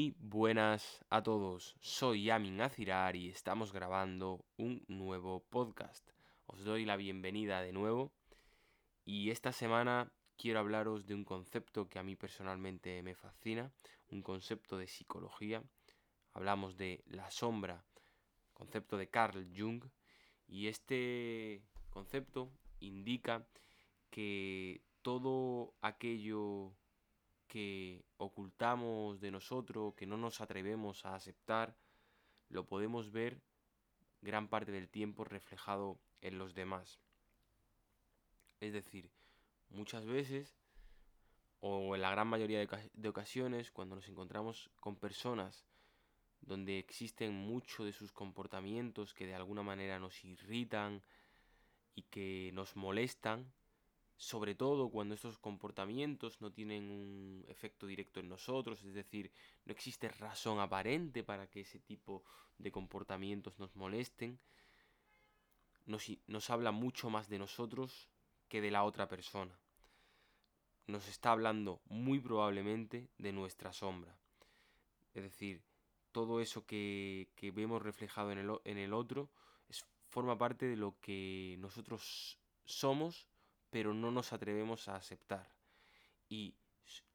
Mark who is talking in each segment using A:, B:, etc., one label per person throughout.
A: Muy buenas a todos, soy Yamin Azirar y estamos grabando un nuevo podcast. Os doy la bienvenida de nuevo y esta semana quiero hablaros de un concepto que a mí personalmente me fascina, un concepto de psicología. Hablamos de la sombra, concepto de Carl Jung y este concepto indica que todo aquello que ocultamos de nosotros, que no nos atrevemos a aceptar, lo podemos ver gran parte del tiempo reflejado en los demás. Es decir, muchas veces, o en la gran mayoría de, ocasiones, cuando nos encontramos con personas donde existen muchos de sus comportamientos que de alguna manera nos irritan y que nos molestan, sobre todo cuando estos comportamientos no tienen un efecto directo en nosotros, es decir, no existe razón aparente para que ese tipo de comportamientos nos molesten, nos, nos, habla mucho más de nosotros que de la otra persona. Nos está hablando muy probablemente de nuestra sombra. Es decir, todo eso que, que vemos reflejado en el, en el otro forma parte de lo que nosotros somos pero no nos atrevemos a aceptar. Y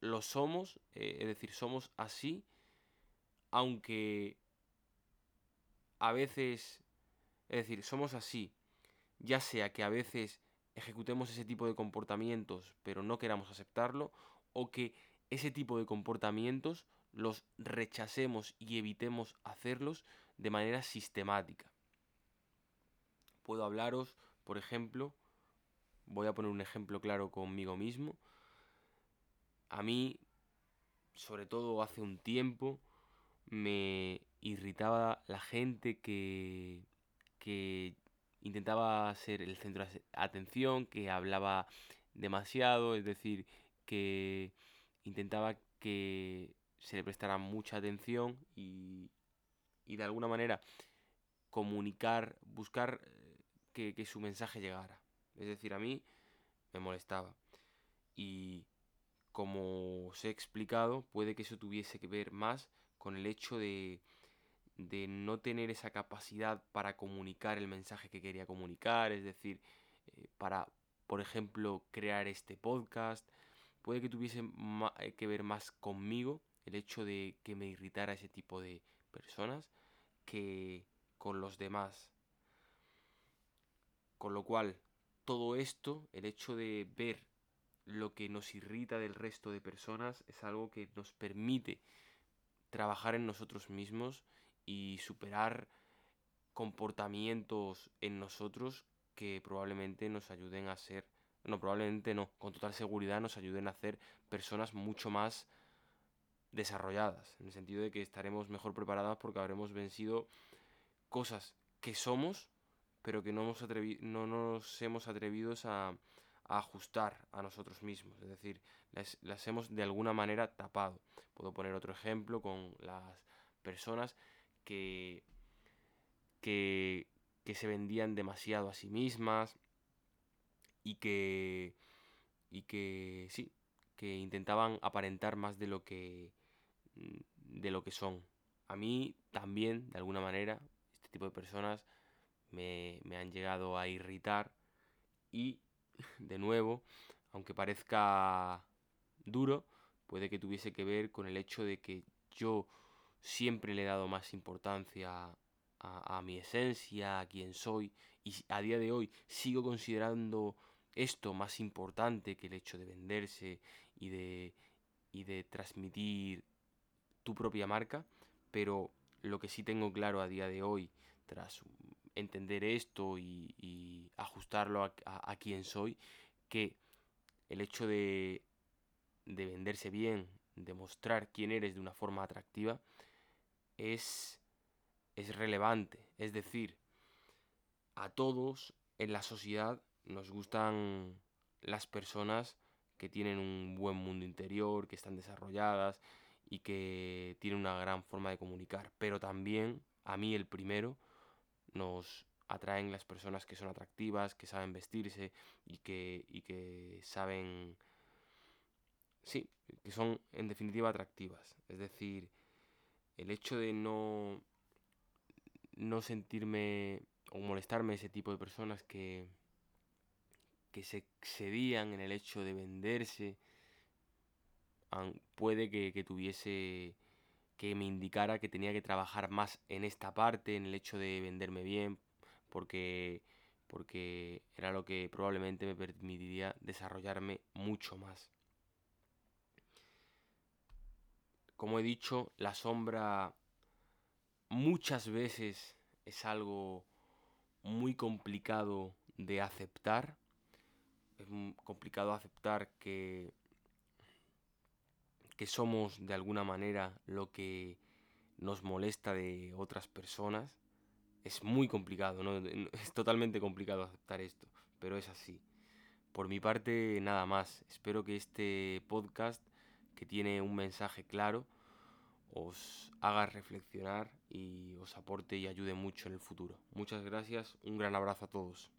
A: lo somos, eh, es decir, somos así, aunque a veces, es decir, somos así, ya sea que a veces ejecutemos ese tipo de comportamientos, pero no queramos aceptarlo, o que ese tipo de comportamientos los rechacemos y evitemos hacerlos de manera sistemática. Puedo hablaros, por ejemplo, Voy a poner un ejemplo claro conmigo mismo. A mí, sobre todo hace un tiempo, me irritaba la gente que, que intentaba ser el centro de atención, que hablaba demasiado, es decir, que intentaba que se le prestara mucha atención y, y de alguna manera comunicar, buscar eh, que, que su mensaje llegara. Es decir, a mí me molestaba. Y como os he explicado, puede que eso tuviese que ver más con el hecho de, de no tener esa capacidad para comunicar el mensaje que quería comunicar, es decir, eh, para, por ejemplo, crear este podcast. Puede que tuviese eh, que ver más conmigo el hecho de que me irritara ese tipo de personas que con los demás. Con lo cual, todo esto, el hecho de ver lo que nos irrita del resto de personas, es algo que nos permite trabajar en nosotros mismos y superar comportamientos en nosotros que probablemente nos ayuden a ser, no, probablemente no, con total seguridad nos ayuden a ser personas mucho más desarrolladas, en el sentido de que estaremos mejor preparadas porque habremos vencido cosas que somos pero que no, hemos no nos hemos atrevido a, ajustar a nosotros mismos, es decir, las, hemos de alguna manera tapado. Puedo poner otro ejemplo con las personas que, que, que se vendían demasiado a sí mismas y que, y que sí, que intentaban aparentar más de lo que, de lo que son. A mí también, de alguna manera, este tipo de personas me, han llegado a irritar. Y, de nuevo, aunque parezca duro, puede que tuviese que ver con el hecho de que yo siempre le he dado más importancia a, mi esencia, a quien soy, y a día de hoy sigo considerando esto más importante que el hecho de venderse y de, y de transmitir tu propia marca, pero lo que sí tengo claro a día de hoy, tras entender esto y, ajustarlo a, quien soy, que el hecho de, de venderse bien, demostrar quién eres de una forma atractiva, es, es relevante. Es decir, a todos en la sociedad nos gustan las personas que tienen un buen mundo interior, que están desarrolladas y que tienen una gran forma de comunicar. Pero también, a mí el primero, nos atraen las personas que son atractivas, que saben vestirse y que, y que saben... Sí, que son en definitiva atractivas. Es decir, el hecho de no, no sentirme o molestarme ese tipo de personas que, que se excedían en el hecho de venderse, puede que, tuviese que me indicara que tenía que trabajar más en esta parte, en el hecho de venderme bien, porque, porque era lo que probablemente me permitiría desarrollarme mucho más. Como he dicho, la sombra muchas veces es algo muy complicado de aceptar. Es complicado aceptar que, que somos de alguna manera lo que nos molesta de otras personas. Es muy complicado, ¿no? es totalmente complicado aceptar esto, pero es así. Por mi parte, nada más. Espero que este podcast que tiene un mensaje claro, os haga reflexionar y os aporte y ayude mucho en el futuro. Muchas gracias, un gran abrazo a todos.